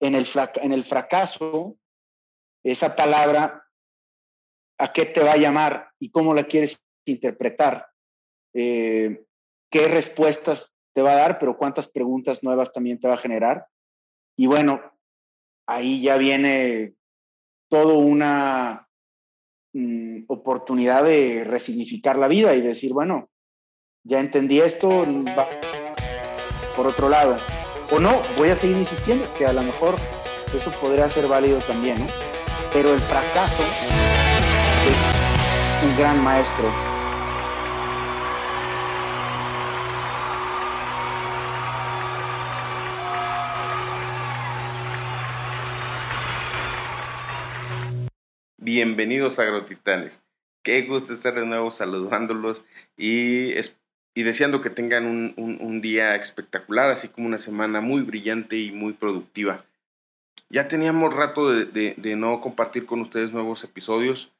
en el, en el fracaso, esa palabra, ¿a qué te va a llamar y cómo la quieres interpretar? Eh, ¿Qué respuestas te va a dar, pero cuántas preguntas nuevas también te va a generar? Y bueno, ahí ya viene todo una mm, oportunidad de resignificar la vida y decir, bueno, ya entendí esto, por otro lado. O no, voy a seguir insistiendo, que a lo mejor eso podría ser válido también, ¿no? Pero el fracaso es un gran maestro. Bienvenidos Agrotitanes. Qué gusto estar de nuevo saludándolos y y deseando que tengan un, día espectacular, así como una semana muy brillante y muy productiva. Ya teníamos rato de, no compartir con ustedes nuevos episodios.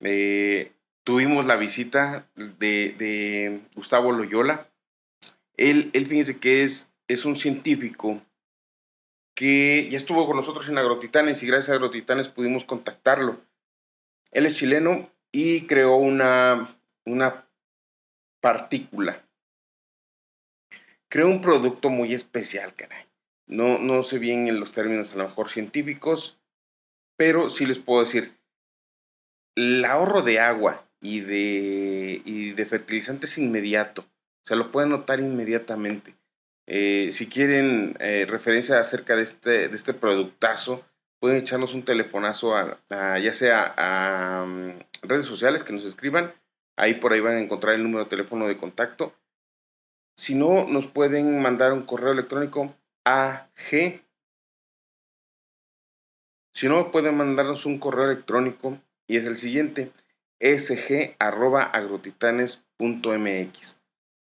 Eh, tuvimos la visita de, Gustavo Loyola. Él, él fíjense que es, es un científico que ya estuvo con nosotros en Agrotitanes y gracias a Agrotitanes pudimos contactarlo. Él es chileno y creó una, una partícula. Creo un producto muy especial, caray. No, no sé bien en los términos a lo mejor científicos, pero sí les puedo decir, el ahorro de agua y de, y de fertilizantes inmediato. Se lo pueden notar inmediatamente. Eh, si quieren eh, referencia acerca de este, de este productazo, pueden echarnos un telefonazo a, ya sea a mm, redes sociales que nos escriban Ahí por ahí van a encontrar el número de teléfono de contacto. Si no, nos pueden mandar un correo electrónico a G. Si no, pueden mandarnos un correo electrónico y es el siguiente, sg.agrotitanes.mx.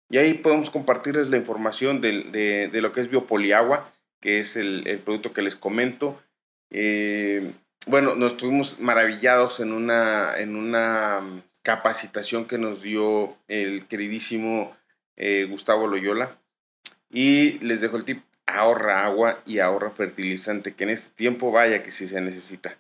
Y ahí podemos compartirles la información de, lo que es Biopoliagua, que es el, producto que les comento. Eh, bueno, nos estuvimos maravillados en una, en una capacitación que nos dio el queridísimo eh, Gustavo Loyola. Y les dejo el tip, ahorra agua y ahorra fertilizante, que en este tiempo vaya que sí se necesita.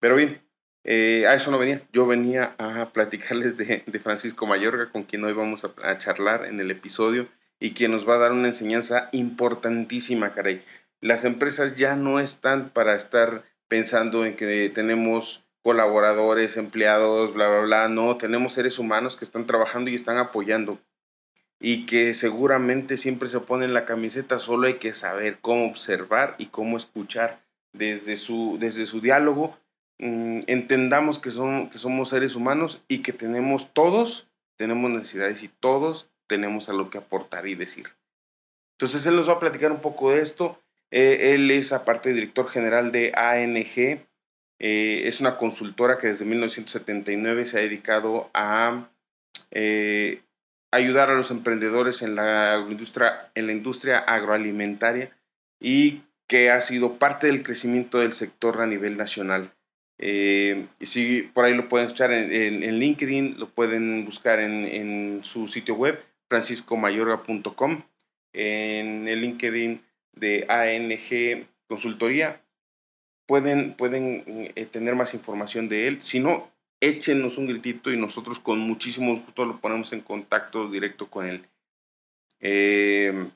Pero bien, eh, a eso no venía. Yo venía a platicarles de, Francisco Mayorga, con quien hoy vamos a, a, charlar en el episodio y quien nos va a dar una enseñanza importantísima, caray. Las empresas ya no están para estar pensando en que tenemos colaboradores, empleados, bla, bla, bla. No, tenemos seres humanos que están trabajando y están apoyando. Y que seguramente siempre se ponen la camiseta, solo hay que saber cómo observar y cómo escuchar desde su, desde su diálogo. Mm, entendamos que, son, que somos seres humanos y que tenemos todos, tenemos necesidades y todos tenemos a lo que aportar y decir. Entonces él nos va a platicar un poco de esto. Eh, él es aparte director general de ANG, eh, es una consultora que desde 1979 se ha dedicado a eh, ayudar a los emprendedores en la, industria, en la industria agroalimentaria y que ha sido parte del crecimiento del sector a nivel nacional. Eh, y si por ahí lo pueden escuchar en, LinkedIn, lo pueden buscar en, en su sitio web, franciscomayorga.com, en el LinkedIn de ANG Consultoría pueden, pueden eh, tener más información de él. Si no, échenos un gritito y nosotros con muchísimo gusto lo ponemos en contacto directo con él. Eh,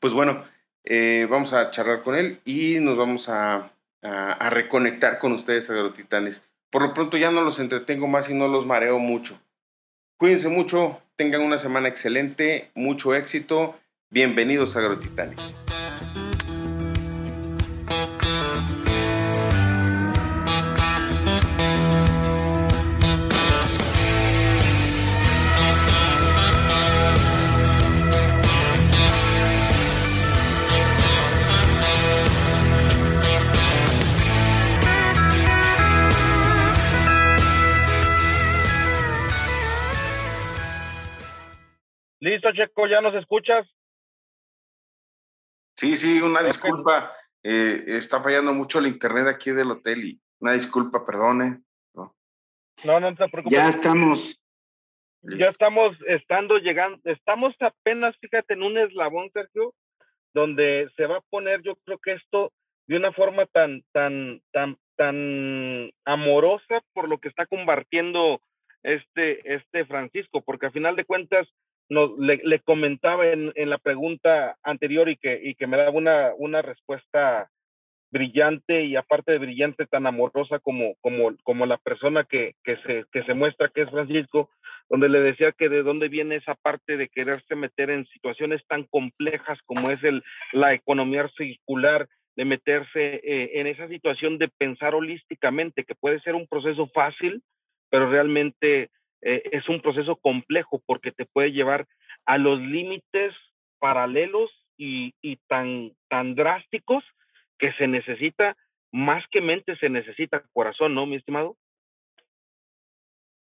pues bueno, eh, vamos a charlar con él y nos vamos a, a, reconectar con ustedes, agrotitanes. Por lo pronto ya no los entretengo más y no los mareo mucho. Cuídense mucho, tengan una semana excelente, mucho éxito. Bienvenidos a Agrotitanes. Checo, ¿ya nos escuchas? Sí, sí, una disculpa. Eh, está fallando mucho el internet aquí del hotel y una disculpa, perdone. No, no, no te preocupes. Ya estamos. Ya estamos estando llegando, estamos apenas, fíjate, en un eslabón, Sergio, donde se va a poner, yo creo que esto de una forma tan, tan, tan, tan amorosa por lo que está compartiendo este, este Francisco, porque a final de cuentas no, le, le comentaba en, en, la pregunta anterior y que, y que me daba una, una respuesta brillante y aparte de brillante tan amorosa como, como, como la persona que, que, se, que se muestra que es Francisco, donde le decía que de dónde viene esa parte de quererse meter en situaciones tan complejas como es el, la economía circular, de meterse eh, en esa situación de pensar holísticamente, que puede ser un proceso fácil, pero realmente eh, es un proceso complejo porque te puede llevar a los límites paralelos y, y tan, tan drásticos que se necesita, más que mente, se necesita corazón, ¿no, mi estimado?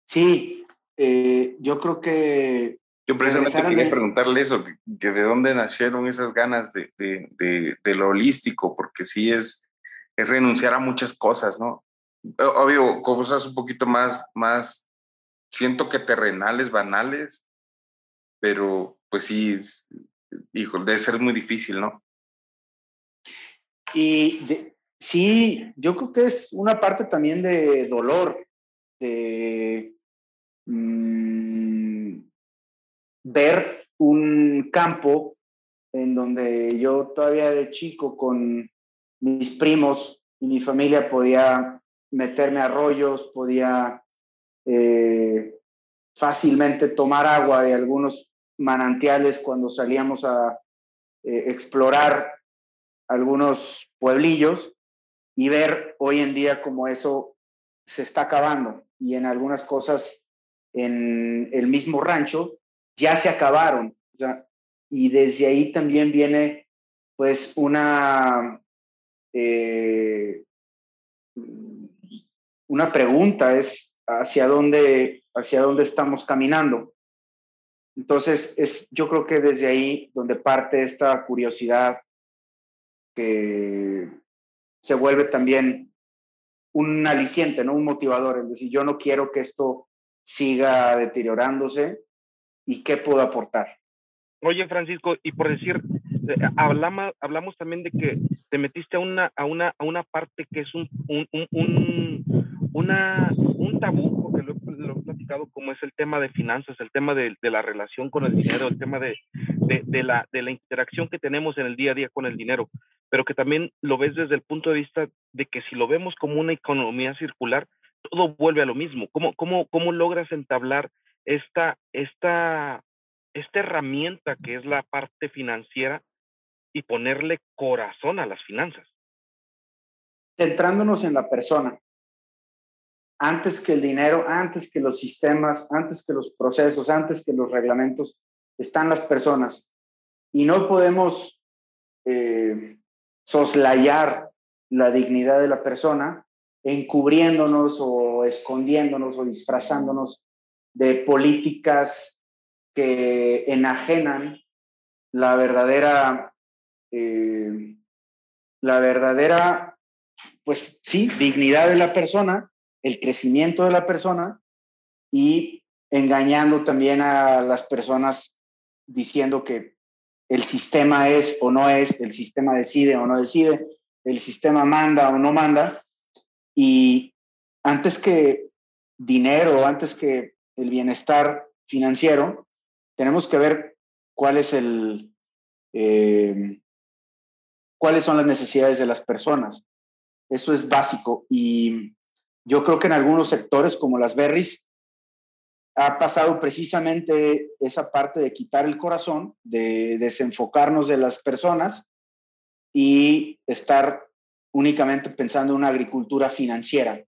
Sí, eh, yo creo que... Yo precisamente quería preguntarle eso, que, de dónde nacieron esas ganas de, de, de, lo holístico, porque sí es, es renunciar a muchas cosas, ¿no? Obvio, cosas un poquito más, más, siento que terrenales, banales, pero pues sí, hijo, debe ser muy difícil, ¿no? Y sí, yo creo que es una parte también de dolor, de mm, ver un campo en donde yo todavía de chico con mis primos y mi familia podía meterme a arroyos, podía eh, fácilmente tomar agua de algunos manantiales cuando salíamos a eh, explorar algunos pueblillos y ver hoy en día cómo eso se está acabando y en algunas cosas en el mismo rancho ya se acabaron. y desde ahí también viene pues una, eh, una pregunta, es hacia dónde, hacia dónde estamos caminando. Entonces, es, yo creo que desde ahí donde parte esta curiosidad que se vuelve también un aliciente, ¿no? Un motivador, es decir, yo no quiero que esto siga deteriorándose y qué puedo aportar. Oye, Francisco, y por decir, eh, hablamos, hablamos también de que te metiste a una, a una, a una parte que es un, un, un, una, un tabú, porque lo, lo, he platicado, como es el tema de finanzas, el tema de, la relación con el dinero, el tema de, de, de, la, de la interacción que tenemos en el día a día con el dinero pero que también lo ves desde el punto de vista de que si lo vemos como una economía circular, todo vuelve a lo mismo. ¿Cómo, cómo, cómo logras entablar esta, esta, esta herramienta que es la parte financiera y ponerle corazón a las finanzas? Centrándonos en la persona. Antes que el dinero, antes que los sistemas, antes que los procesos, antes que los reglamentos, están las personas. Y no podemos eh, soslayar la dignidad de la persona, encubriéndonos o escondiéndonos o disfrazándonos de políticas que enajenan la verdadera, eh, la verdadera, pues sí, dignidad de la persona, el crecimiento de la persona y engañando también a las personas diciendo que el sistema es o no es, el sistema decide o no decide, el sistema manda o no manda. Y antes que dinero, antes que el bienestar financiero, tenemos que ver cuál el, eh, cuáles son las necesidades de las personas. Eso es básico. Y yo creo que en algunos sectores como las berries ha pasado precisamente esa parte de quitar el corazón, de desenfocarnos de las personas y estar únicamente pensando en una agricultura financiera,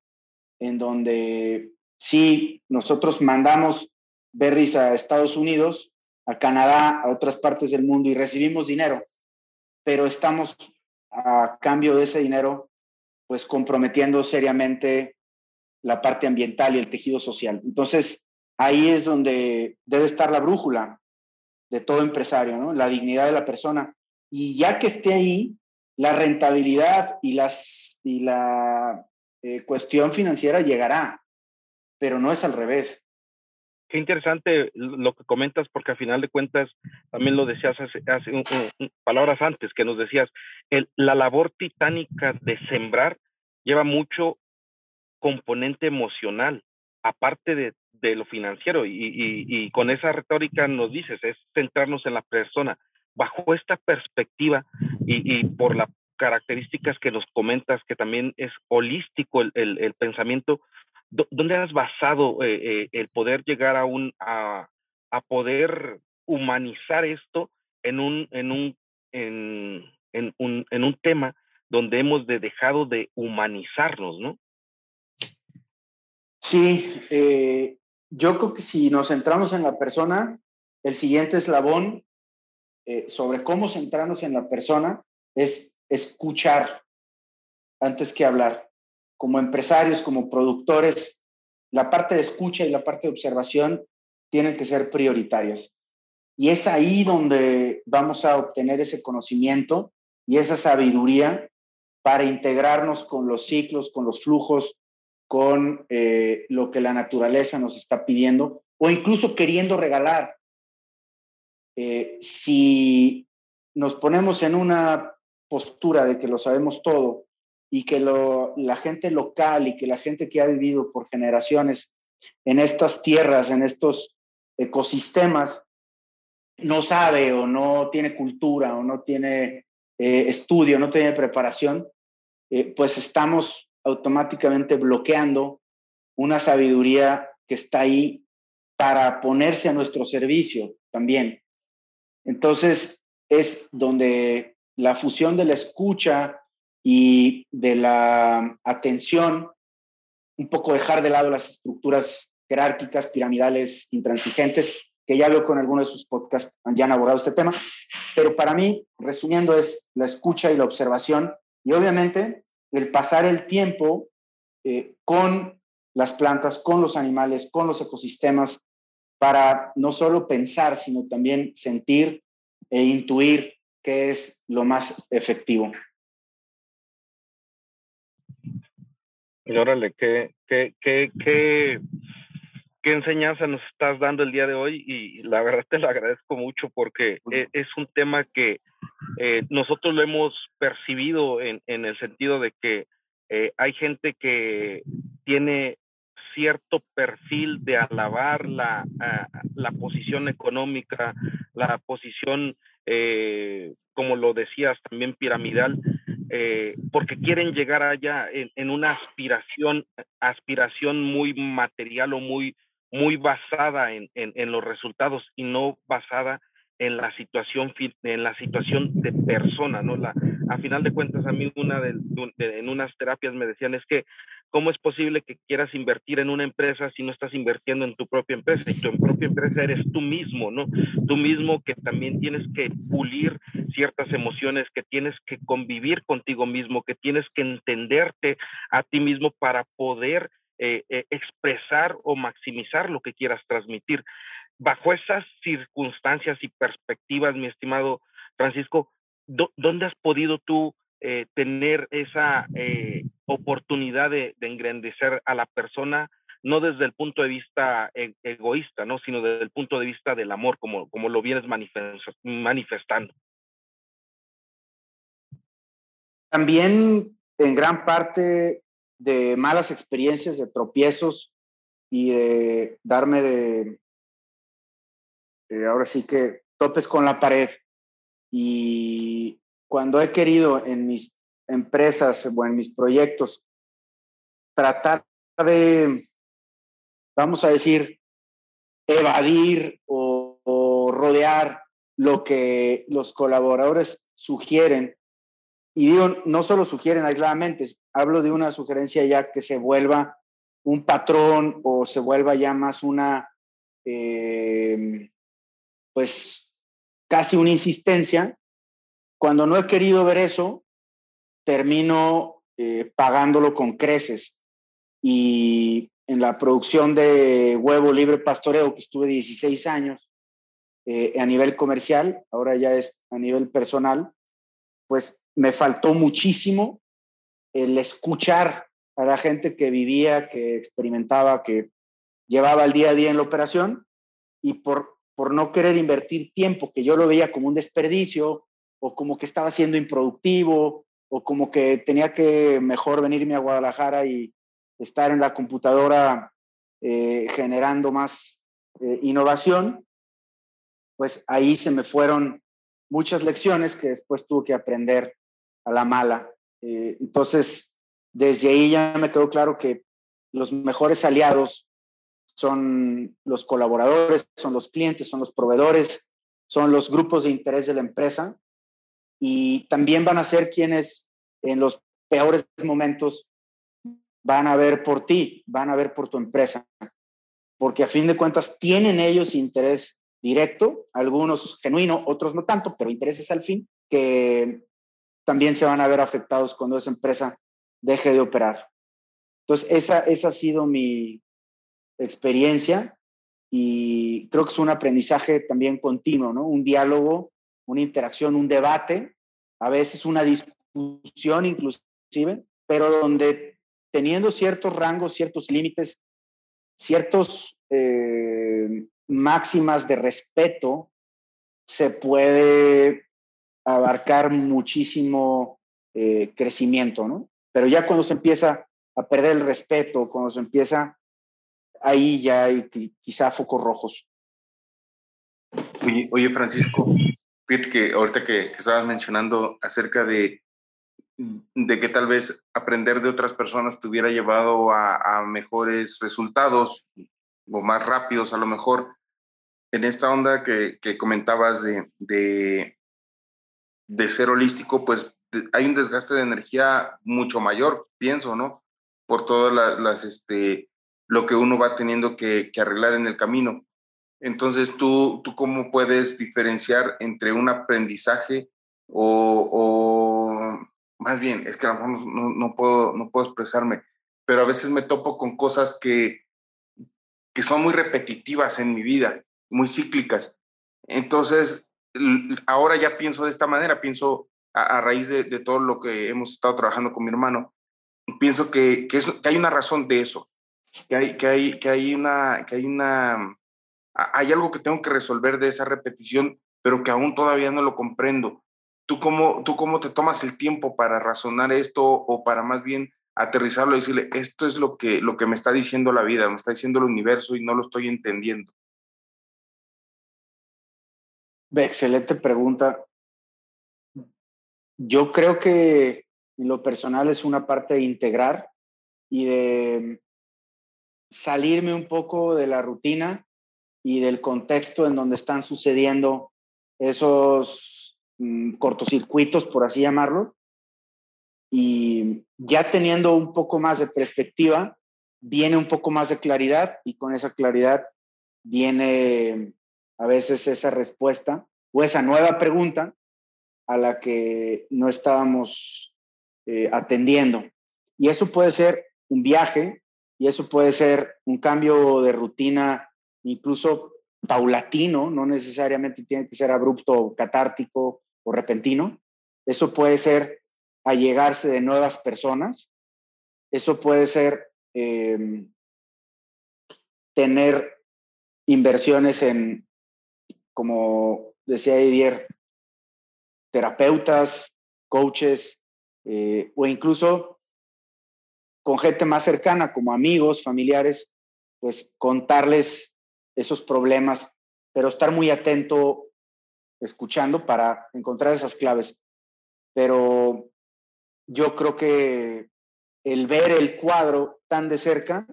en donde sí, nosotros mandamos berries a Estados Unidos, a Canadá, a otras partes del mundo y recibimos dinero, pero estamos a cambio de ese dinero, pues comprometiendo seriamente la parte ambiental y el tejido social. Entonces, ahí es donde debe estar la brújula de todo empresario, ¿no? La dignidad de la persona. Y ya que esté ahí, la rentabilidad y, las, y la eh, cuestión financiera llegará, pero no es al revés. qué interesante lo que comentas, porque al final de cuentas, también lo decías hace, palabras antes, que nos decías, el, la labor titánica de sembrar lleva mucho componente emocional, aparte de, lo financiero. Y, con esa retórica nos dices, es centrarnos en la persona. Bajo esta perspectiva y, por las características que nos comentas, que también es holístico el, pensamiento, ¿dónde has basado eh, eh, el poder llegar a, un, a, poder humanizar esto en un, en un, en, un, en un tema donde hemos de dejado de humanizarnos, ¿no? Sí, eh, yo creo que si nos centramos en la persona, el siguiente eslabón eh, sobre cómo centrarnos en la persona es escuchar antes que hablar. Como empresarios, como productores, la parte de escucha y la parte de observación tienen que ser prioritarias. Y es ahí donde vamos a obtener ese conocimiento y esa sabiduría para integrarnos con los ciclos, con los flujos, con eh, lo que la naturaleza nos está pidiendo o incluso queriendo regalar. Eh, si nos ponemos en una postura de que lo sabemos todo y que la gente local y que la gente que ha vivido por generaciones en estas tierras, en estos ecosistemas, no sabe o no tiene cultura o no tiene eh, estudio, no tiene preparación, pues estamos automáticamente bloqueando una sabiduría que está ahí para ponerse a nuestro servicio también. Entonces, es donde la fusión de la escucha y de la atención, un poco dejar de lado las estructuras jerárquicas, piramidales, intransigentes, que ya veo con algunos de sus podcasts ya han abordado este tema, pero para mí, resumiendo, es la escucha y la observación y obviamente el pasar el tiempo eh, con las plantas, con los animales, con los ecosistemas, para no solo pensar, sino también sentir e intuir qué es lo más efectivo. Y órale, qué, qué, qué, qué, qué enseñanza nos estás dando el día de hoy y la verdad te lo agradezco mucho porque e, es un tema que eh, nosotros lo hemos percibido en, en el sentido de que eh, hay gente que tiene cierto perfil de alabar la, la posición económica, la posición, eh, como lo decías, también piramidal, eh, porque quieren llegar allá en, en, una aspiración, aspiración muy material o muy, muy basada en, en, los resultados y no basada en la situación en la situación de persona, ¿no? La, a final de cuentas, a mí una de, de, en unas terapias me decían es que cómo es posible que quieras invertir en una empresa si no estás invirtiendo en tu propia empresa y tu propia empresa eres tú mismo, ¿no? Tú mismo que también tienes que pulir ciertas emociones, que tienes que convivir contigo mismo, que tienes que entenderte a ti mismo para poder eh, eh, expresar o maximizar lo que quieras transmitir bajo esas circunstancias y perspectivas, mi estimado Francisco, ¿dónde has podido tú eh, tener esa oportunidad de, de, engrandecer a la persona, no desde el punto de vista e egoísta, ¿no? sino desde el punto de vista del amor, como, como lo vienes manifestando? También en gran parte de malas experiencias, de tropiezos y de darme de eh, ahora sí que topes con la pared. Y cuando he querido en mis empresas o en mis proyectos tratar de, vamos a decir, evadir o, o rodear lo que los colaboradores sugieren, y digo, no solo sugieren aisladamente, hablo de una sugerencia ya que se vuelva un patrón o se vuelva ya más una, eh, pues casi una insistencia. Cuando no he querido ver eso, termino eh, pagándolo con creces. Y en la producción de huevo libre pastoreo, que estuve 16 años eh, a nivel comercial, ahora ya es a nivel personal, pues me faltó muchísimo el escuchar a la gente que vivía, que experimentaba, que llevaba el día a día en la operación y por, por no querer invertir tiempo, que yo lo veía como un desperdicio o como que estaba siendo improductivo o como que tenía que mejor venirme a Guadalajara y estar en la computadora eh, generando más eh, innovación, pues ahí se me fueron muchas lecciones que después tuve que aprender a la mala. Eh, entonces, desde ahí ya me quedó claro que los mejores aliados son los colaboradores, son los clientes, son los proveedores, son los grupos de interés de la empresa y también van a ser quienes en los peores momentos van a ver por ti, van a ver por tu empresa, porque a fin de cuentas tienen ellos interés directo, algunos genuino, otros no tanto, pero intereses al fin, que también se van a ver afectados cuando esa empresa deje de operar. Entonces, esa, esa ha sido mi experiencia y creo que es un aprendizaje también continuo, ¿no? Un diálogo, una interacción, un debate, a veces una discusión inclusive, pero donde teniendo ciertos rangos, ciertos límites, ciertos eh, máximas de respeto, se puede abarcar muchísimo eh, crecimiento, ¿no? Pero ya cuando se empieza a perder el respeto, cuando se empieza, ahí ya hay quizá focos rojos. Oye, Francisco, fíjate que ahorita que, que estabas mencionando acerca de de que tal vez aprender de otras personas te hubiera llevado a, mejores resultados o más rápidos a lo mejor. En esta onda que, comentabas de, de, ser holístico, pues hay un desgaste de energía mucho mayor, pienso, ¿no? Por todo las, este, lo que uno va teniendo que, arreglar en el camino. Entonces, ¿tú, ¿tú cómo puedes diferenciar entre un aprendizaje o más bien, es que a lo mejor no, puedo, no puedo expresarme, pero a veces me topo con cosas que, que son muy repetitivas en mi vida, muy cíclicas. Entonces, ahora ya pienso de esta manera, pienso a, raíz de, todo lo que hemos estado trabajando con mi hermano, pienso que, hay una razón de eso, que hay, una, que hay algo que tengo que resolver de esa repetición, pero que aún todavía no lo comprendo. ¿Tú cómo, ¿Tú cómo te tomas el tiempo para razonar esto o para más bien aterrizarlo y decirle, esto es lo que, lo que me está diciendo la vida, me está diciendo el universo y no lo estoy entendiendo? Excelente pregunta. Yo creo que lo personal es una parte de integrar y de salirme un poco de la rutina y del contexto en donde están sucediendo esos Mm, cortocircuitos, por así llamarlo. Y ya teniendo un poco más de perspectiva, viene un poco más de claridad y con esa claridad viene a veces esa respuesta o esa nueva pregunta a la que no estábamos eh, atendiendo. Y eso puede ser un viaje y eso puede ser un cambio de rutina, incluso paulatino, no necesariamente tiene que ser abrupto catártico o repentino. Eso puede ser allegarse de nuevas personas. Eso puede ser em, tener inversiones en, como decía Didier, terapeutas, coaches, eh, o incluso con gente más cercana, como amigos, familiares, pues contarles esos problemas, pero estar muy atento escuchando para encontrar esas claves. Pero yo creo que el ver el cuadro tan de cerca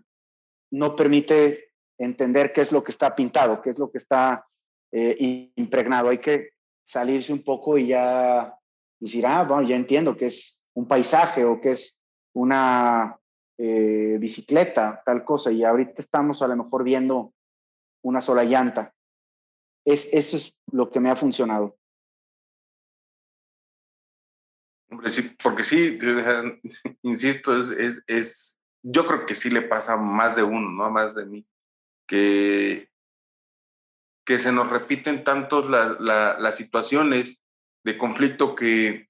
no permite entender qué es lo que está pintado, qué es lo que está eh, impregnado. Hay que salirse un poco y ya decir, ah, bueno, ya entiendo que es un paisaje o que es una eh, bicicleta, tal cosa. Y ahorita estamos a lo mejor viendo una sola llanta. Es, eso es lo que me ha funcionado. Hombre, sí, porque sí, insisto, es, es, yo creo que sí le pasa más de uno, ¿no? Más de mí, que, que se nos repiten tantos las situaciones de conflicto que,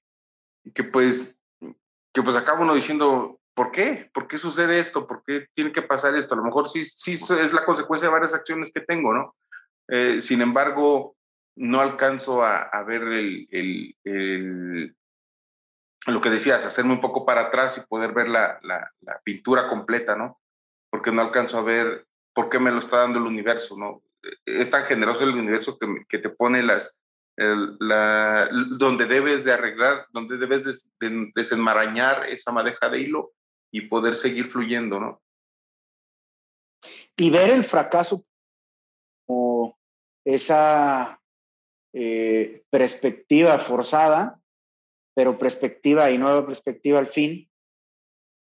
que pues, que pues acaba uno diciendo, ¿por qué? ¿Por qué sucede esto? ¿Por qué tiene que pasar esto? A lo mejor sí, sí es la consecuencia de varias acciones que tengo, ¿no? Eh, sin embargo, no alcanzo a, ver el, lo que decías, hacerme un poco para atrás y poder ver la, la, pintura completa, ¿no? Porque no alcanzo a ver por qué me lo está dando el universo, ¿no? Es tan generoso el universo que, que te pone las, la, donde debes de arreglar, donde debes de, desenmarañar esa madeja de hilo y poder seguir fluyendo, ¿no? Y ver el fracaso como esa eh, perspectiva forzada, pero perspectiva y nueva perspectiva al fin,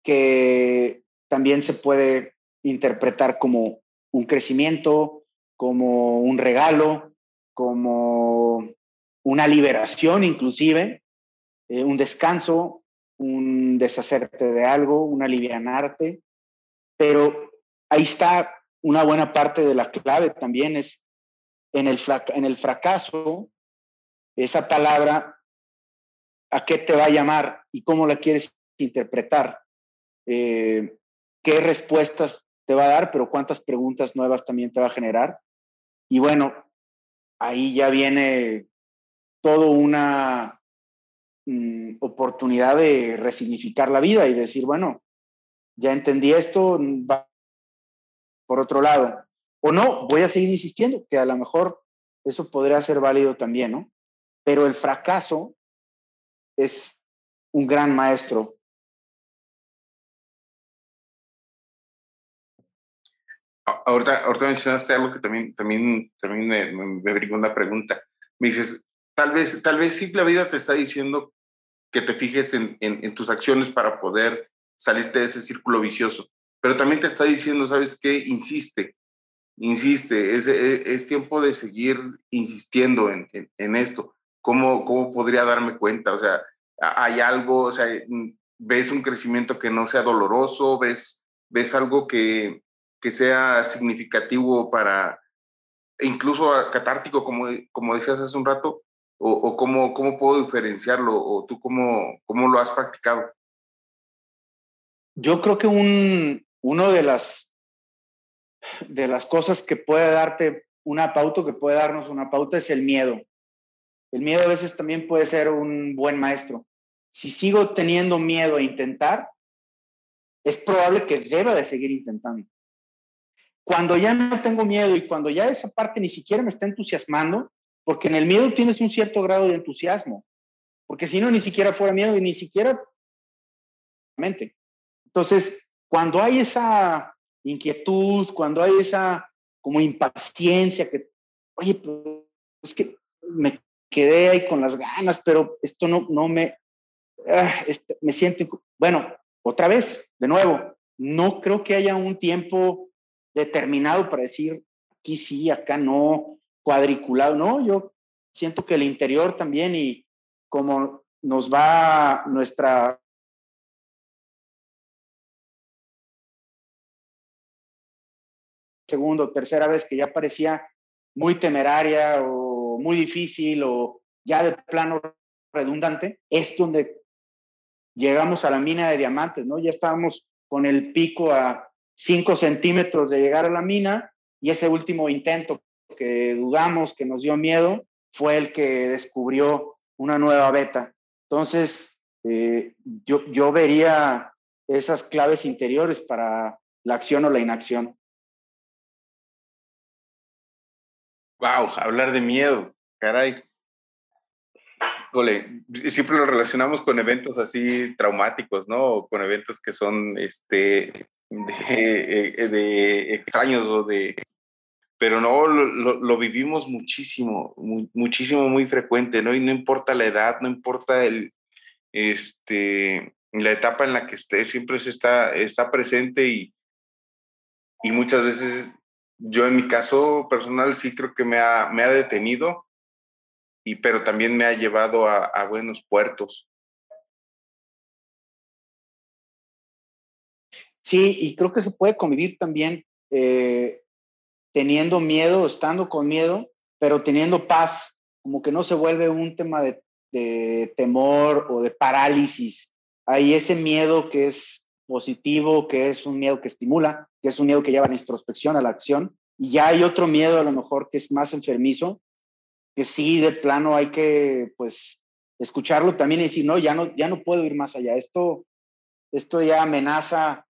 que también se puede interpretar como un crecimiento, como un regalo, como una liberación inclusive, eh, un descanso, un deshacerte de algo, un alivianarte, pero ahí está una buena parte de la clave también es en el, en el fracaso, esa palabra, ¿a qué te va a llamar y cómo la quieres interpretar? Eh, ¿Qué respuestas te va a dar, pero cuántas preguntas nuevas también te va a generar? Y bueno, ahí ya viene toda una mm, oportunidad de resignificar la vida y decir, bueno, ya entendí esto, va por otro lado. O no, voy a seguir insistiendo, que a lo mejor eso podría ser válido también, ¿no? Pero el fracaso es un gran maestro. Ahorita, ahorita mencionaste algo que también, también, también me, me, una pregunta. Me dices, tal vez, tal vez sí la vida te está diciendo que te fijes en, en, en tus acciones para poder salirte de ese círculo vicioso, pero también te está diciendo, ¿sabes qué? Insiste, insiste, es, e, es, tiempo de seguir insistiendo en, en, esto. ¿Cómo, ¿Cómo podría darme cuenta? O sea, hay algo, o sea, ves un crecimiento que no sea doloroso, ves, ves algo que, que sea significativo para, incluso catártico, como, como decías hace un rato, o, o cómo, cómo puedo diferenciarlo, o tú cómo, cómo lo has practicado. Yo creo que un, uno de las de las cosas que puede darte una pauta, que puede darnos una pauta, es el miedo. El miedo a veces también puede ser un buen maestro. Si sigo teniendo miedo a intentar, es probable que deba de seguir intentando. Cuando ya no tengo miedo y cuando ya esa parte ni siquiera me está entusiasmando, porque en el miedo tienes un cierto grado de entusiasmo, porque si no, ni siquiera fuera miedo y ni siquiera mente. Entonces, cuando hay esa inquietud, cuando hay esa como impaciencia que, oye, pues es que me quedé ahí con las ganas, pero esto no, no me, ah, este, me siento, bueno, otra vez, de nuevo, no creo que haya un tiempo determinado para decir aquí sí, acá no, cuadriculado, no, yo siento que el interior también y como nos va nuestra segunda o tercera vez que ya parecía muy temeraria o muy difícil o ya de plano redundante, es donde llegamos a la mina de diamantes, ¿no? Ya estábamos con el pico a 5 centímetros de llegar a la mina y ese último intento que dudamos, que nos dio miedo, fue el que descubrió una nueva beta. Entonces, eh, yo, yo vería esas claves interiores para la acción o la inacción. Wow, hablar de miedo, caray. siempre lo relacionamos con eventos así traumáticos, ¿no? con eventos que son este, de, eh, de extraños o de... Pero no, lo, lo, vivimos muchísimo, muchísimo, muy frecuente, ¿no? Y no importa la edad, no importa el, este, la etapa en la que esté, siempre se está, está presente y, y muchas veces yo en mi caso personal sí creo que me ha, me ha detenido, y, pero también me ha llevado a, buenos puertos. Sí, y creo que se puede convivir también eh, teniendo miedo, estando con miedo, pero teniendo paz, como que no se vuelve un tema de, de temor o de parálisis. Hay ese miedo que es positivo, que es un miedo que estimula, que es un miedo que lleva a la introspección, a la acción. Y ya hay otro miedo a lo mejor que es más enfermizo, que sí, de plano hay que, pues, escucharlo también y decir, no, ya no, ya no puedo ir más allá. Esto, esto ya amenaza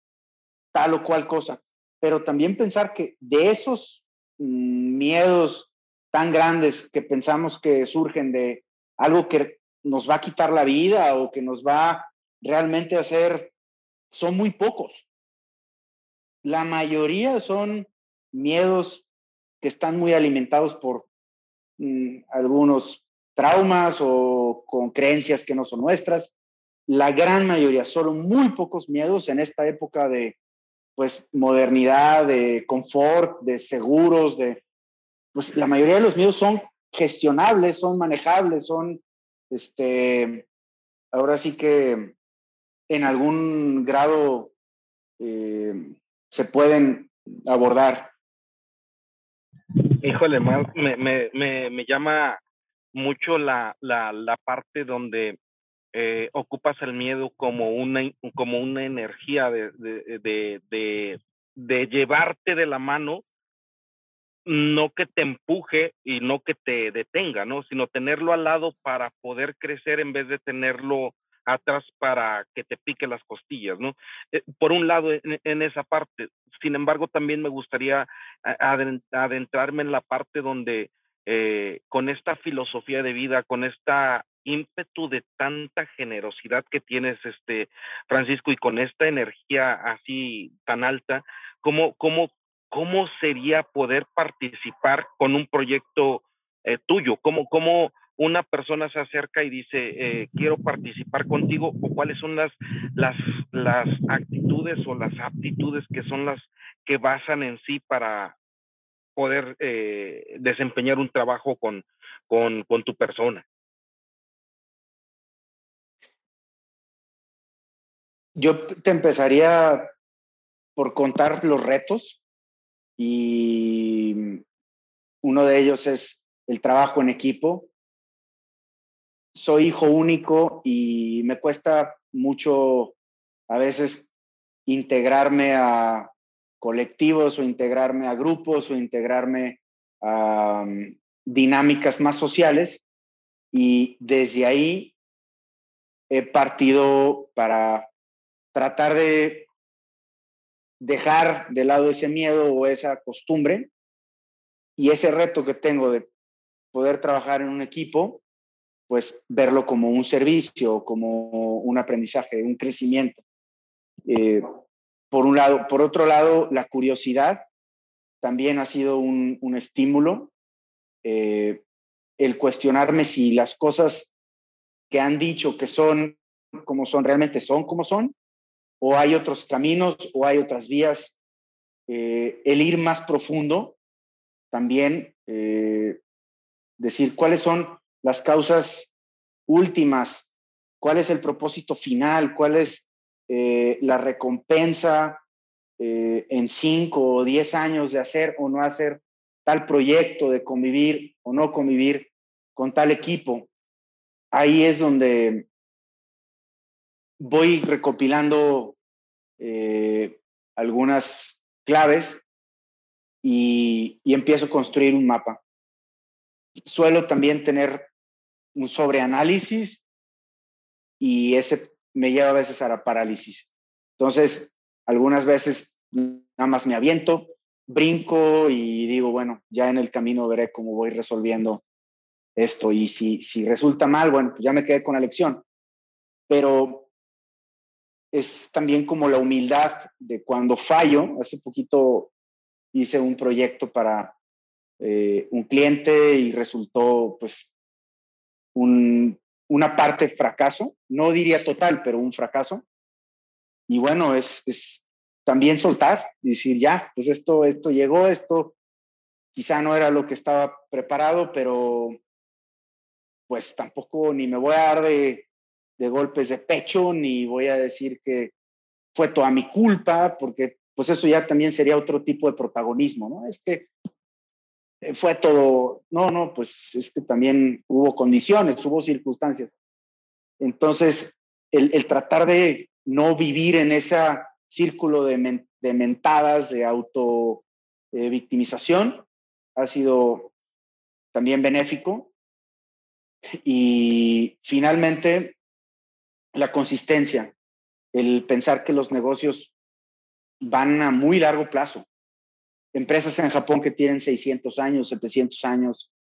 tal o cual cosa. Pero también pensar que de esos mm, miedos tan grandes que pensamos que surgen de algo que nos va a quitar la vida o que nos va realmente a hacer, son muy pocos. La mayoría son miedos que están muy alimentados por mm, algunos traumas o con creencias que no son nuestras. La gran mayoría, solo muy pocos miedos en esta época de pues modernidad, de confort, de seguros, de pues la mayoría de los miedos son gestionables, son manejables, son este ahora sí que en algún grado eh, se pueden abordar. Híjole, me, me, me, me llama mucho la, la, la parte donde eh, ocupas el miedo como una, como una energía de, de, de, llevarte de la mano, no que te empuje y no que te detenga, ¿no? Sino tenerlo al lado para poder crecer en vez de tenerlo atrás para que te pique las costillas, ¿no? Eh, por un lado, en, esa parte. Sin embargo, también me gustaría adentrarme en la parte donde eh, con esta filosofía de vida, con esta ímpetu de tanta generosidad que tienes, este, Francisco, y con esta energía así tan alta, ¿cómo, cómo, cómo sería poder participar con un proyecto eh, tuyo? ¿Cómo, ¿Cómo una persona se acerca y dice, eh, quiero participar contigo? ¿O cuáles son las, las, las actitudes o las aptitudes que son las que basan en sí para, poder eh, desempeñar un trabajo con, con, con tu persona. Yo te empezaría por contar los retos y uno de ellos es el trabajo en equipo. Soy hijo único y me cuesta mucho a veces integrarme a, colectivos o integrarme a grupos o integrarme a mm, dinámicas más sociales. Y desde ahí he partido para tratar de dejar de lado ese miedo o esa costumbre y ese reto que tengo de poder trabajar en un equipo, pues verlo como un servicio, como un aprendizaje, un crecimiento. Eh, por un lado. Por otro lado, la curiosidad también ha sido un, estímulo. Eh, el cuestionarme si las cosas que han dicho que son como son, realmente son como son, o hay otros caminos, o hay otras vías. Eh, el ir más profundo, también eh, decir cuáles son las causas últimas, cuál es el propósito final, cuál es eh, la recompensa en cinco o diez años de hacer o no hacer tal proyecto, de convivir o no convivir con tal equipo. Ahí es donde voy recopilando eh, algunas claves y, empiezo a construir un mapa. Suelo también tener un sobreanálisis y ese me lleva a veces a la parálisis. Entonces, algunas veces nada más me aviento, brinco y digo, bueno, ya en el camino veré cómo voy resolviendo esto. Y si, si resulta mal, bueno, pues ya me quedé con la lección. Pero es también como la humildad de cuando fallo. Hace poquito hice un proyecto para eh, un cliente y resultó pues un una parte fracaso, no diría total, pero un fracaso. Y bueno, es, es también soltar y decir, ya, pues esto, esto llegó, esto quizá no era lo que estaba preparado, pero pues tampoco ni me voy a dar de, de golpes de pecho, ni voy a decir que fue toda mi culpa, porque pues eso ya también sería otro tipo de protagonismo, ¿no? Es que eh, fue todo, no, no, pues es que también hubo condiciones, hubo circunstancias. Entonces, el, tratar de no vivir en ese círculo de, de mentadas, de auto eh, ha sido también benéfico. Y finalmente, la consistencia, el pensar que los negocios van a muy largo plazo. Empresas en Japón que tienen 600 años, 700 años,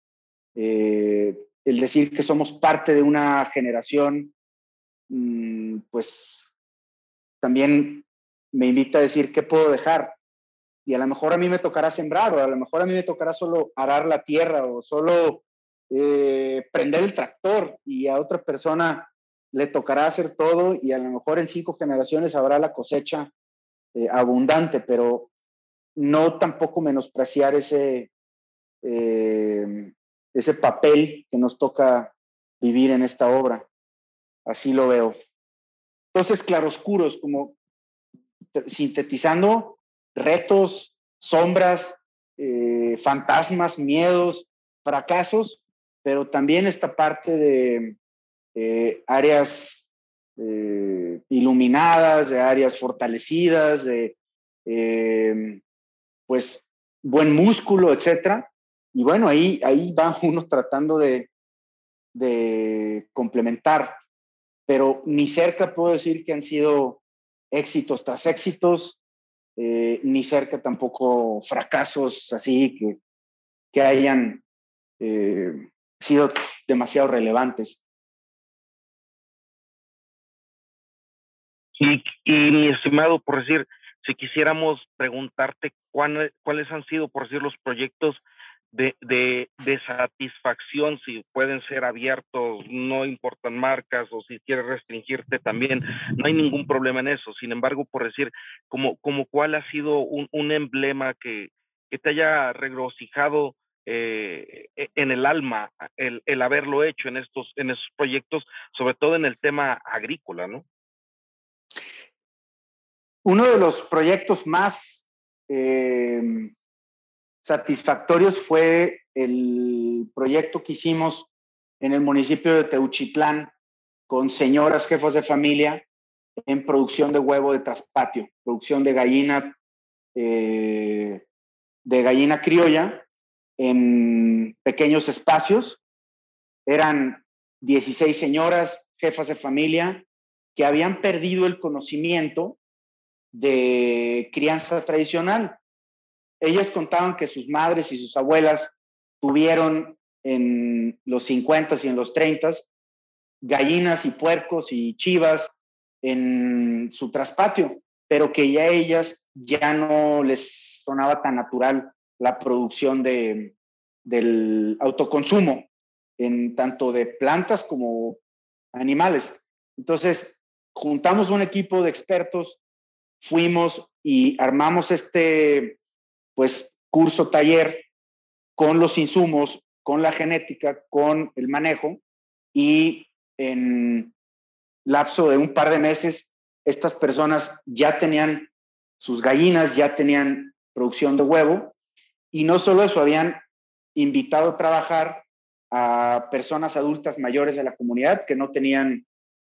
eh, el decir que somos parte de una generación, mm, pues también me invita a decir qué puedo dejar. Y a lo mejor a mí me tocará sembrar, o a lo mejor a mí me tocará solo arar la tierra, o solo eh, prender el tractor, y a otra persona le tocará hacer todo, y a lo mejor en cinco generaciones habrá la cosecha eh, abundante, pero no tampoco menospreciar ese, eh, ese papel que nos toca vivir en esta obra. Así lo veo. Entonces, claroscuros, como sintetizando retos, sombras, eh, fantasmas, miedos, fracasos, pero también esta parte de eh, áreas eh, iluminadas, de áreas fortalecidas, de pues buen músculo, etcétera. Y bueno, ahí, ahí va uno tratando de, complementar, pero ni cerca puedo decir que han sido éxitos tras éxitos, eh, ni cerca tampoco fracasos así que, que hayan sido demasiado relevantes. Y, y, mi estimado, por decir, si quisiéramos preguntarte cuáles han sido, por decir, los proyectos de, de, satisfacción, si pueden ser abiertos, no importan marcas o si quieres restringirte también, no hay ningún problema en eso. Sin embargo, por decir, como, como cuál ha sido un, un emblema que, te haya regocijado eh, en el alma el, el, haberlo hecho en estos, en esos proyectos, sobre todo en el tema agrícola, ¿no? Uno de los proyectos más eh, satisfactorios fue el proyecto que hicimos en el municipio de Teuchitlán con señoras jefas de familia en producción de huevo de traspatio, producción de gallina, eh, de gallina criolla en pequeños espacios. Eran 16 señoras jefas de familia que habían perdido el conocimiento de crianza tradicional ellas contaban que sus madres y sus abuelas tuvieron en los 50 y en los 30 gallinas y puercos y chivas en su traspatio, pero que ya ellas ya no les sonaba tan natural la producción de, del autoconsumo, en tanto de plantas como animales. Entonces, juntamos un equipo de expertos, fuimos y armamos este pues curso taller con los insumos, con la genética, con el manejo y en lapso de un par de meses estas personas ya tenían sus gallinas, ya tenían producción de huevo y no solo eso, habían invitado a trabajar a personas adultas mayores de la comunidad que no tenían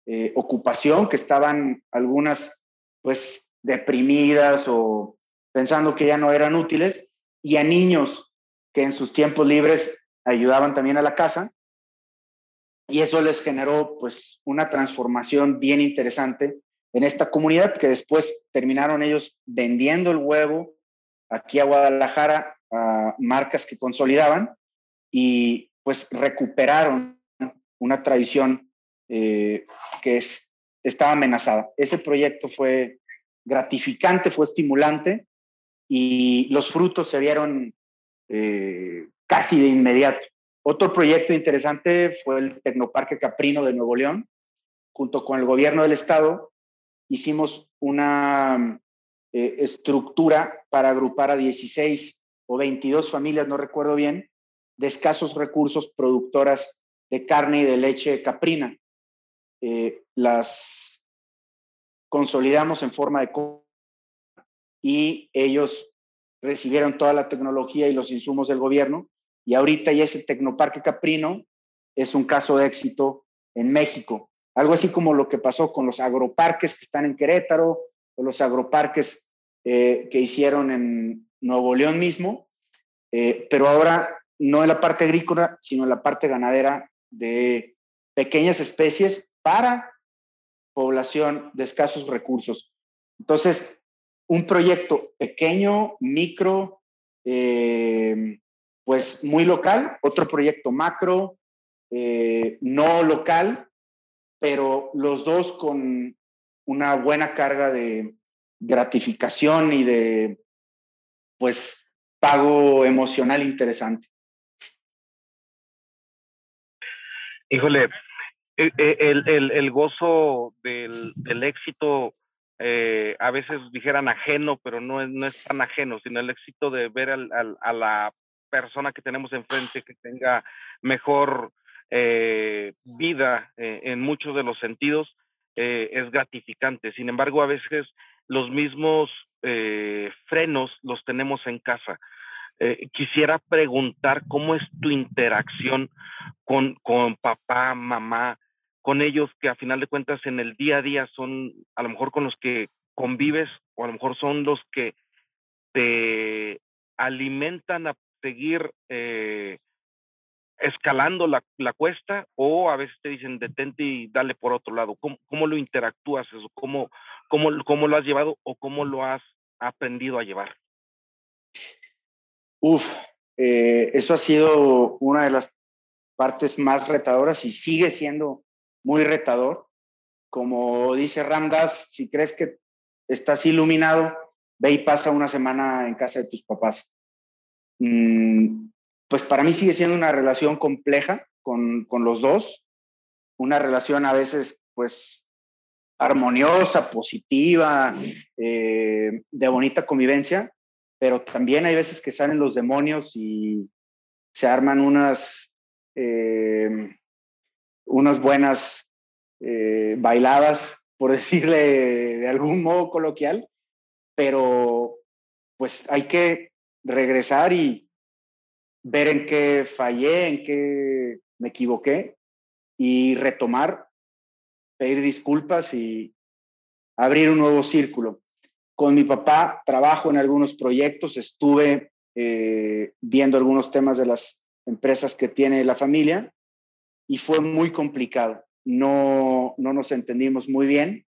eh, ocupación, que estaban algunas pues deprimidas o pensando que ya no eran útiles, y a niños que en sus tiempos libres ayudaban también a la casa. Y eso les generó pues una transformación bien interesante en esta comunidad que después terminaron ellos vendiendo el huevo aquí a Guadalajara a marcas que consolidaban y pues recuperaron una tradición eh, que es, estaba amenazada. Ese proyecto fue gratificante, fue estimulante y los frutos se vieron eh, casi de inmediato. Otro proyecto interesante fue el Tecnoparque Caprino de Nuevo León. Junto con el gobierno del estado hicimos una eh, estructura para agrupar a 16 o 22 familias, no recuerdo bien, de escasos recursos productoras de carne y de leche caprina. Eh, las consolidamos en forma de y ellos recibieron toda la tecnología y los insumos del gobierno y ahorita ya ese Tecnoparque Caprino es un caso de éxito en México. algo así como lo que pasó con los agroparques que están en Querétaro o los agroparques eh, que hicieron en Nuevo León mismo, eh, pero ahora no en la parte agrícola, sino en la parte ganadera de pequeñas especies para población de escasos recursos. Entonces, un proyecto pequeño, micro, eh, pues muy local, otro proyecto macro, eh, no local, pero los dos con una buena carga de gratificación y de, pues, pago emocional interesante. Híjole, e, e, el, gozo del, éxito, eh, a veces dijeran ajeno, pero no es, no es tan ajeno, sino el éxito de ver a la persona que tenemos enfrente que tenga mejor eh, vida eh, en muchos de los sentidos, es gratificante. Sin embargo, a veces los mismos frenos los tenemos en casa. Eh, quisiera preguntar cómo es tu interacción con, con papá, mamá, con ellos que a final de cuentas en el día a día son a lo mejor con los que convives o a lo mejor son los que te alimentan a seguir eh, escalando la, la, cuesta o a veces te dicen detente y dale por otro lado. ¿Cómo, cómo lo interactúas eso? ¿Cómo, cómo, ¿Cómo lo has llevado o cómo lo has aprendido a llevar? Uf, eh, eso ha sido una de las partes más retadoras y sigue siendo muy retador. Como dice Ramdas, si crees que estás iluminado, ve y pasa una semana en casa de tus papás. Mm, pues para mí sigue siendo una relación compleja con, con los dos, una relación a veces pues armoniosa, positiva, eh, de bonita convivencia, pero también hay veces que salen los demonios y se arman unas, eh, unas buenas eh, bailadas, por decirle de algún modo coloquial, pero pues hay que regresar y ver en qué fallé, en qué me equivoqué y retomar, pedir disculpas y abrir un nuevo círculo. Con mi papá trabajo en algunos proyectos, estuve eh, viendo algunos temas de las empresas que tiene la familia y fue muy complicado. No, no nos entendimos muy bien.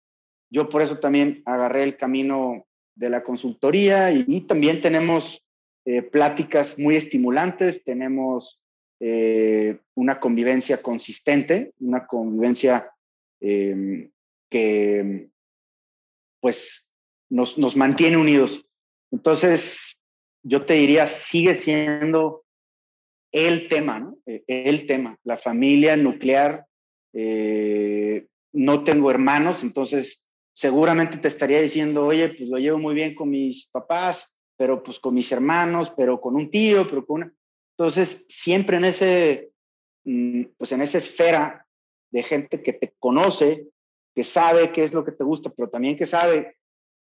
Yo por eso también agarré el camino de la consultoría y, también tenemos eh, pláticas muy estimulantes, tenemos eh, una convivencia consistente, una convivencia que pues nos, mantiene unidos. Entonces, yo te diría, sigue siendo el tema, ¿no? Eh, el tema, la familia nuclear. Eh, no tengo hermanos, entonces seguramente te estaría diciendo, oye, pues lo llevo muy bien con mis papás, pero pues con mis hermanos, pero con un tío, pero con una... Entonces, siempre en ese, mm, pues en esa esfera de gente que te conoce, que sabe qué es lo que te gusta, pero también que sabe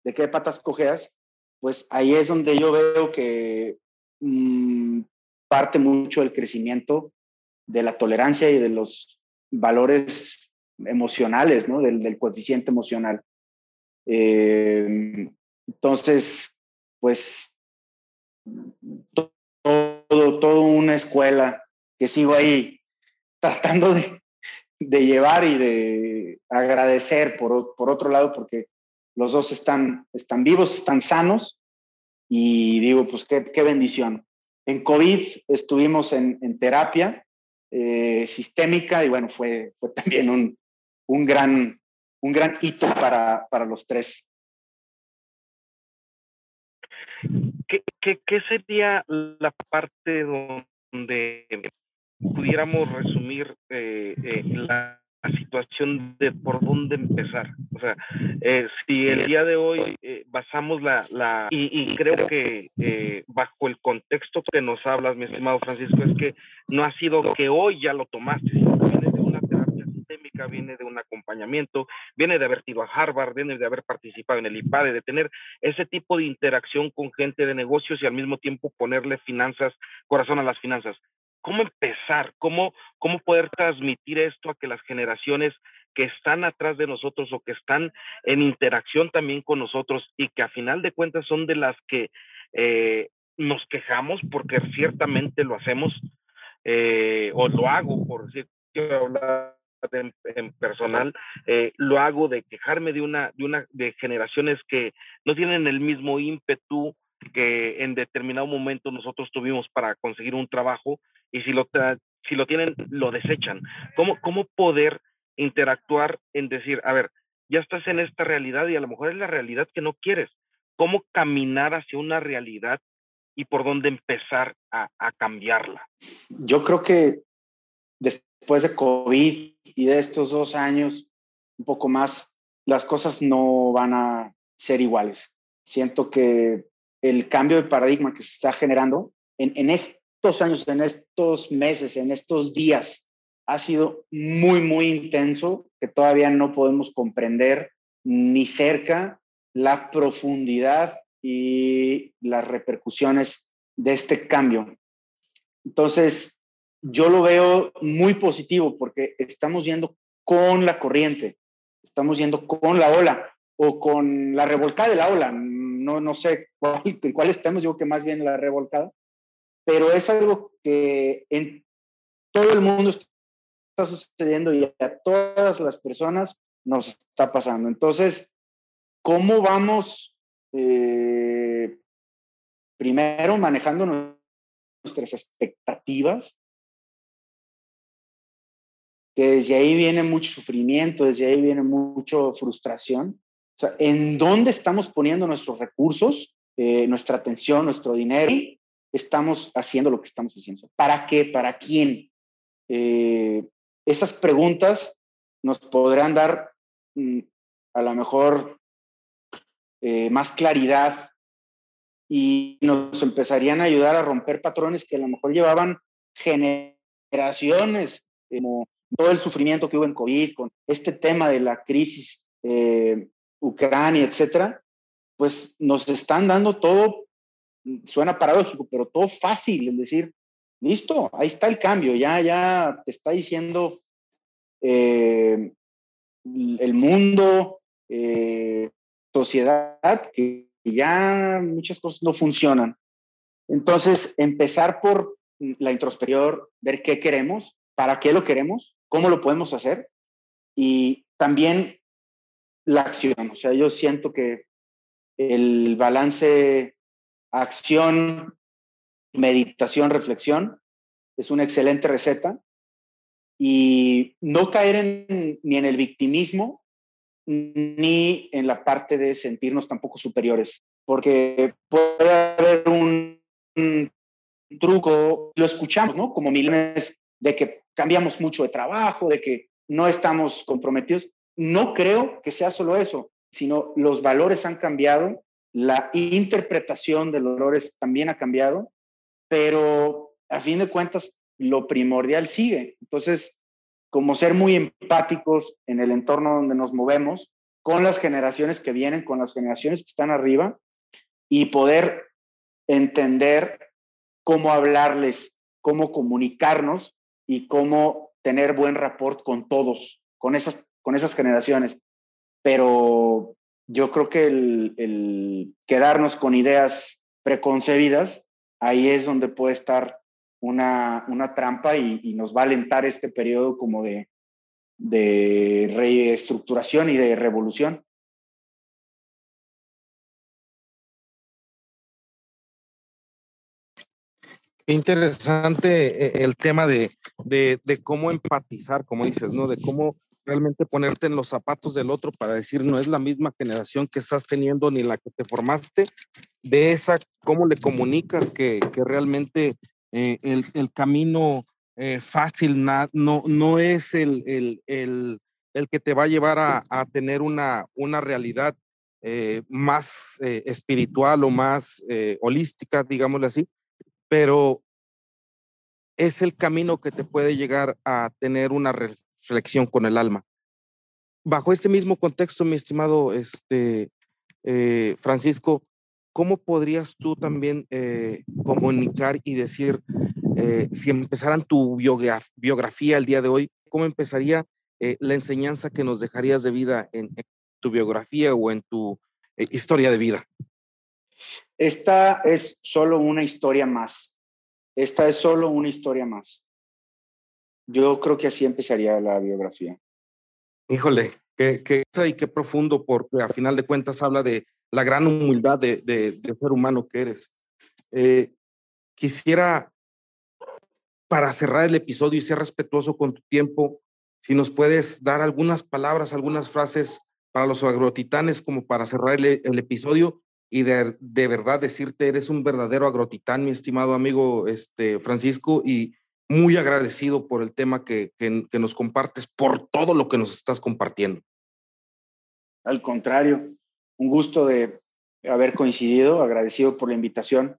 de qué patas cojeas, pues ahí es donde yo veo que mm, parte mucho el crecimiento de la tolerancia y de los valores emocionales, ¿no? Del, coeficiente emocional. Em, entonces, pues, todo, todo una escuela que sigo ahí tratando de, de llevar y de agradecer por, por otro lado, porque los dos están, están vivos, están sanos y digo, pues qué, qué bendición. En COVID estuvimos en, en terapia eh, sistémica y bueno, fue, fue también un, un, gran, un gran hito para, para los tres. ¿Qué, qué, qué sería la parte donde pudiéramos resumir eh, eh, la situación de por dónde empezar. O sea, eh, si el día de hoy eh, basamos la, la y, creo que eh, bajo el contexto que nos hablas, mi estimado Francisco, es que no ha sido que hoy ya lo tomaste, sino que viene de una terapia sistémica, viene de un acompañamiento, viene de haber ido a Harvard, viene de haber participado en el IPADE, de tener ese tipo de interacción con gente de negocios y al mismo tiempo ponerle finanzas, corazón a las finanzas cómo empezar, cómo, cómo poder transmitir esto a que las generaciones que están atrás de nosotros o que están en interacción también con nosotros y que a final de cuentas son de las que eh, nos quejamos porque ciertamente lo hacemos eh, o lo hago, por decir, hablar en, personal, eh, lo hago de quejarme de una, de una, de generaciones que no tienen el mismo ímpetu que en determinado momento nosotros tuvimos para conseguir un trabajo y si lo, si lo tienen, lo desechan. ¿Cómo, ¿Cómo poder interactuar en decir, a ver, ya estás en esta realidad y a lo mejor es la realidad que no quieres? ¿Cómo caminar hacia una realidad y por dónde empezar a, a cambiarla? Yo creo que después de COVID y de estos dos años, un poco más, las cosas no van a ser iguales. Siento que el cambio de paradigma que se está generando en, estos años, en estos meses, en estos días, ha sido muy, muy intenso, que todavía no podemos comprender ni cerca la profundidad y las repercusiones de este cambio. Entonces, yo lo veo muy positivo porque estamos yendo con la corriente, estamos yendo con la ola o con la revolcada de la ola no, no sé cuál, cuál estamos, yo que más bien la revolcada, pero es algo que en todo el mundo está sucediendo y a todas las personas nos está pasando. Entonces, ¿cómo vamos eh, primero manejando nuestras expectativas? Que desde ahí viene mucho sufrimiento, desde ahí viene mucha frustración. O sea, ¿en dónde estamos poniendo nuestros recursos, eh, nuestra atención, nuestro dinero? Estamos haciendo lo que estamos haciendo. ¿Para qué? ¿Para quién? Eh, esas preguntas nos podrán dar mm, a lo mejor eh, más claridad y nos empezarían a ayudar a romper patrones que a lo mejor llevaban generaciones, como todo el sufrimiento que hubo en COVID, con este tema de la crisis Ucrania, etcétera, pues nos están dando todo, suena paradójico, pero todo fácil, es decir, listo, ahí está el cambio, ya, ya te está diciendo eh, el mundo, eh, sociedad, que ya muchas cosas no funcionan. Entonces, empezar por la introspección, ver qué queremos, para qué lo queremos, cómo lo podemos hacer y también la acción. O sea, yo siento que el balance acción, meditación, reflexión es una excelente receta y no caer ni en el victimismo ni en la parte de sentirnos tampoco superiores, porque puede haber un, un truco, lo escuchamos, ¿no? Como millones de que cambiamos mucho de trabajo, de que no estamos comprometidos no creo que sea solo eso, sino los valores han cambiado, la interpretación de los valores también ha cambiado, pero a fin de cuentas lo primordial sigue. Entonces, como ser muy empáticos en el entorno donde nos movemos, con las generaciones que vienen, con las generaciones que están arriba, y poder entender cómo hablarles, cómo comunicarnos y cómo tener buen rapport con todos, con esas con esas generaciones. Pero yo creo que el, quedarnos con ideas preconcebidas, ahí es donde puede estar una, una trampa y, nos va a alentar este periodo como de, de reestructuración y de revolución. interesante eh, el tema de, de, de, cómo empatizar, como dices, ¿no? De cómo realmente ponerte en los zapatos del otro para decir no es la misma generación que estás teniendo ni la que te formaste, de esa, cómo le comunicas que, que realmente eh, el, el, camino eh, fácil no, no es el, el, el, el, que te va a llevar a, a tener una, una realidad eh, más espiritual o más holística, digámosle así, pero es el camino que te puede llegar a tener una, reflexión con el alma. Bajo este mismo contexto, mi estimado este, eh, Francisco, ¿cómo podrías tú también eh, comunicar y decir, eh, si empezaran tu biografía el día de hoy, cómo empezaría eh, la enseñanza que nos dejarías de vida en, tu biografía o en tu historia de vida? Esta es solo una historia más. Esta es solo una historia más. Yo creo que así empezaría la biografía. Híjole, qué, qué, y qué profundo, porque a final de cuentas habla de la gran humildad de, de, ser humano que eres. Eh, quisiera, para cerrar el episodio y ser respetuoso con tu tiempo, si nos puedes dar algunas palabras, algunas frases para los agrotitanes como para cerrar el, episodio y de, de, verdad decirte, eres un verdadero agrotitán, mi estimado amigo este, Francisco, y muy agradecido por el tema que, que, nos compartes, por todo lo que nos estás compartiendo. Al contrario, un gusto de haber coincidido, agradecido por la invitación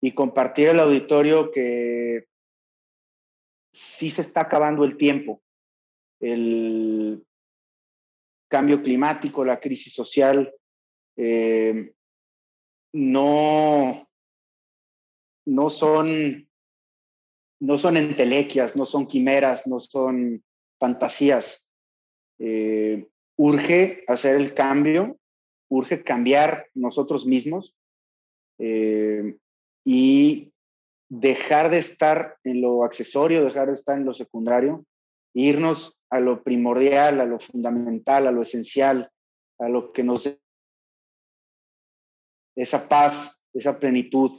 y compartir el auditorio que sí se está acabando el tiempo. El cambio climático, la crisis social, eh, no, no son no son entelequias, no son quimeras, no son fantasías. Eh, urge hacer el cambio, urge cambiar nosotros mismos eh, y dejar de estar en lo accesorio, dejar de estar en lo secundario, irnos a lo primordial, a lo fundamental, a lo esencial, a lo que nos esa paz, esa plenitud.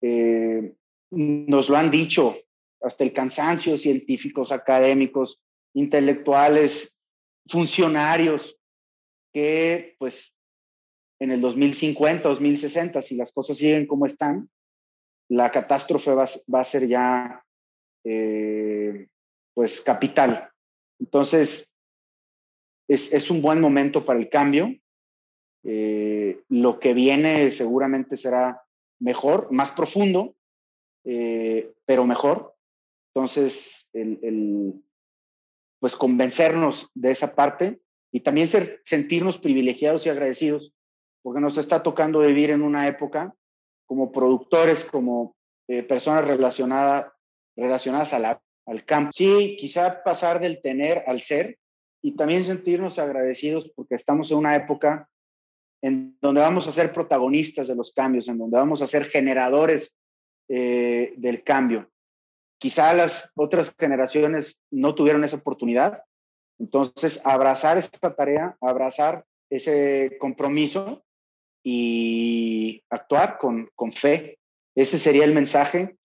Eh, nos lo han dicho hasta el cansancio, científicos, académicos, intelectuales, funcionarios, que pues en el 2050, 2060, si las cosas siguen como están, la catástrofe va, a ser ya eh, pues capital. Entonces, es, un buen momento para el cambio. Eh, lo que viene seguramente será mejor, más profundo, eh, pero mejor. Entonces, el, pues convencernos de esa parte y también ser, sentirnos privilegiados y agradecidos, porque nos está tocando vivir en una época como productores, como eh, personas relacionadas relacionadas al campo. Sí, quizá pasar del tener al ser y también sentirnos agradecidos porque estamos en una época en donde vamos a ser protagonistas de los cambios, en donde vamos a ser generadores eh, del cambio. Quizá las otras generaciones no tuvieron esa oportunidad. Entonces, abrazar esta tarea, abrazar ese compromiso y actuar con, con fe. Ese sería el mensaje.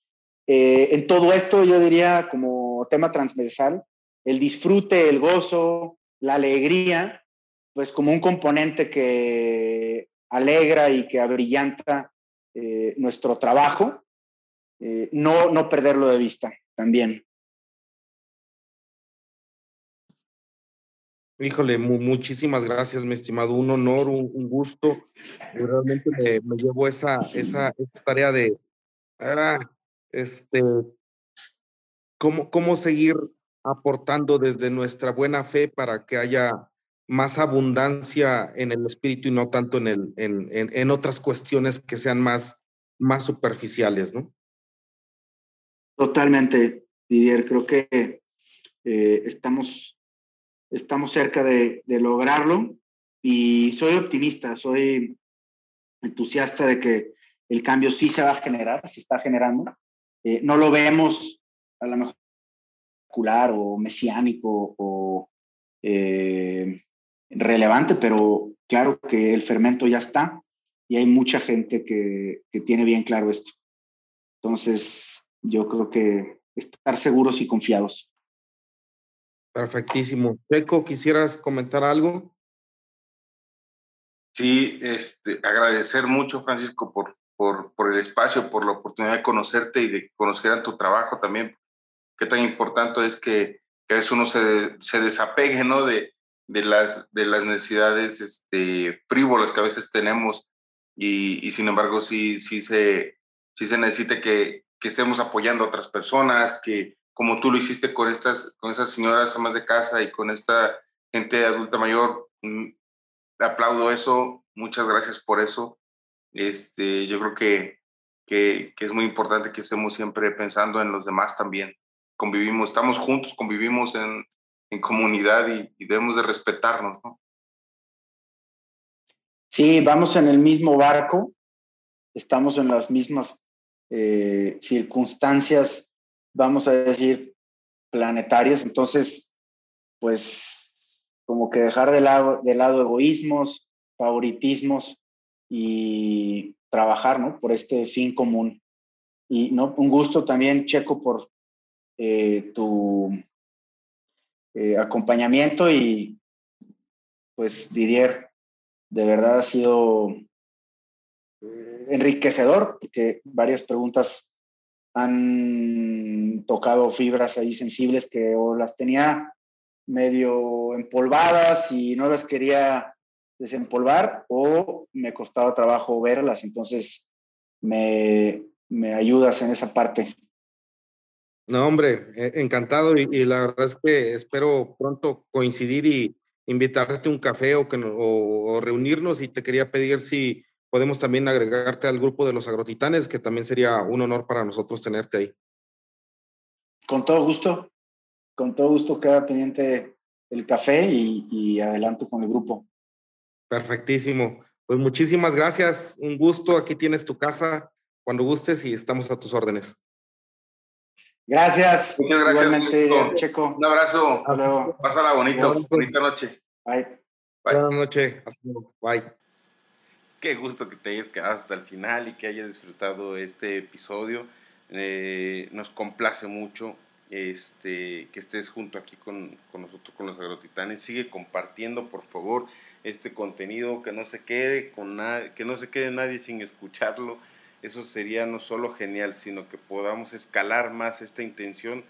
Eh, en todo esto, yo diría como tema transversal, el disfrute, el gozo, la alegría, pues como un componente que alegra y que abrillanta eh, nuestro trabajo eh, no, no perderlo de vista también. Híjole, muchísimas gracias, mi estimado. Un honor, un, gusto. Realmente me, llevo esa, esa, tarea de ah, este, cómo, cómo seguir aportando desde nuestra buena fe para que haya más abundancia en el espíritu y no tanto en, el, en, en, en otras cuestiones que sean más, más superficiales, ¿no? Totalmente, Didier. Creo que eh, estamos, estamos cerca de, lograrlo y soy optimista, soy entusiasta de que el cambio sí se va a generar, se está generando. Eh, no lo vemos a lo mejor o mesiánico o eh, relevante, pero claro que el fermento ya está y hay mucha gente que, que tiene bien claro esto. Entonces, yo creo que estar seguros y confiados. Perfectísimo. Peco, ¿quisieras comentar algo? Sí, este, agradecer mucho, Francisco, por, por, por el espacio, por la oportunidad de conocerte y de conocer a tu trabajo también. Qué tan importante es que, que a veces uno se, se desapegue ¿no? de, de, las, de las necesidades este, frívolas que a veces tenemos y, y sin embargo sí, sí, se, sí se necesita que, que estemos apoyando a otras personas, que como tú lo hiciste con estas, con esas señoras amas de casa y con esta gente adulta mayor, mm, aplaudo eso, muchas gracias por eso. Este, yo creo que, que, es muy importante que estemos siempre pensando en los demás también. Convivimos, estamos juntos, convivimos en, en comunidad y, debemos de respetarnos, ¿no? Sí, vamos en el mismo barco, estamos en las mismas eh, circunstancias, vamos a decir, planetarias, entonces, pues, como que dejar de lado, de lado egoísmos, favoritismos y trabajar, ¿no? Por este fin común. Y no, un gusto también, Checo, por eh, tu eh, acompañamiento y pues Didier, de verdad ha sido enriquecedor porque varias preguntas han tocado fibras ahí sensibles que o las tenía medio empolvadas y no las quería desempolvar o me costaba trabajo verlas, entonces me, me ayudas en esa parte. No, hombre, e, encantado y, la verdad es que espero pronto coincidir y invitarte a un café o, que, o, reunirnos y te quería pedir si podemos también agregarte al grupo de los agrotitanes, que también sería un honor para nosotros tenerte ahí. Con todo gusto, con todo gusto queda pendiente el café y, y adelanto con el grupo. Perfectísimo. Pues muchísimas gracias, un gusto, aquí tienes tu casa cuando gustes y estamos a tus órdenes. Gracias. Muchas gracias. Igualmente, Checo. Un abrazo. Hasta luego. Pásala bonito. Bonita noche. Bye. Buenas noches. Hasta luego. Bye. Qué gusto que te hayas quedado hasta el final y que hayas disfrutado este episodio. Eh, nos complace mucho este, que estés junto aquí con, con, nosotros, con los agrotitanes. Sigue compartiendo, por favor, este contenido, que no se quede con nadie, que no se quede nadie sin escucharlo eso sería no solo genial, sino que podamos escalar más esta intención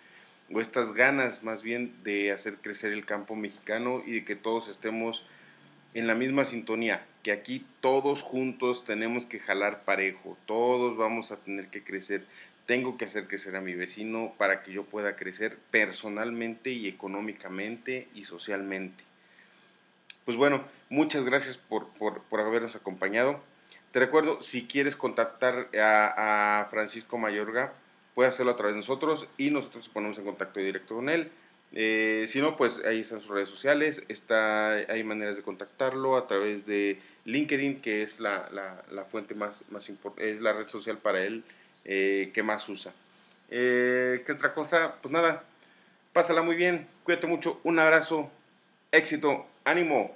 o estas ganas más bien de hacer crecer el campo mexicano y de que todos estemos en la misma sintonía, que aquí todos juntos tenemos que jalar parejo, todos vamos a tener que crecer, tengo que hacer crecer a mi vecino para que yo pueda crecer personalmente y económicamente y socialmente. Pues bueno, muchas gracias por, por, por habernos acompañado. Te recuerdo, si quieres contactar a, Francisco Mayorga, puedes hacerlo a través de nosotros y nosotros nos ponemos en contacto directo con él. Eh, si no, pues ahí están sus redes sociales, está, hay maneras de contactarlo a través de LinkedIn, que es la, fuente más, más importante, es la red social para él eh, que más usa. Eh, ¿Qué otra cosa? Pues nada, pásala muy bien, cuídate mucho, un abrazo, éxito, ánimo.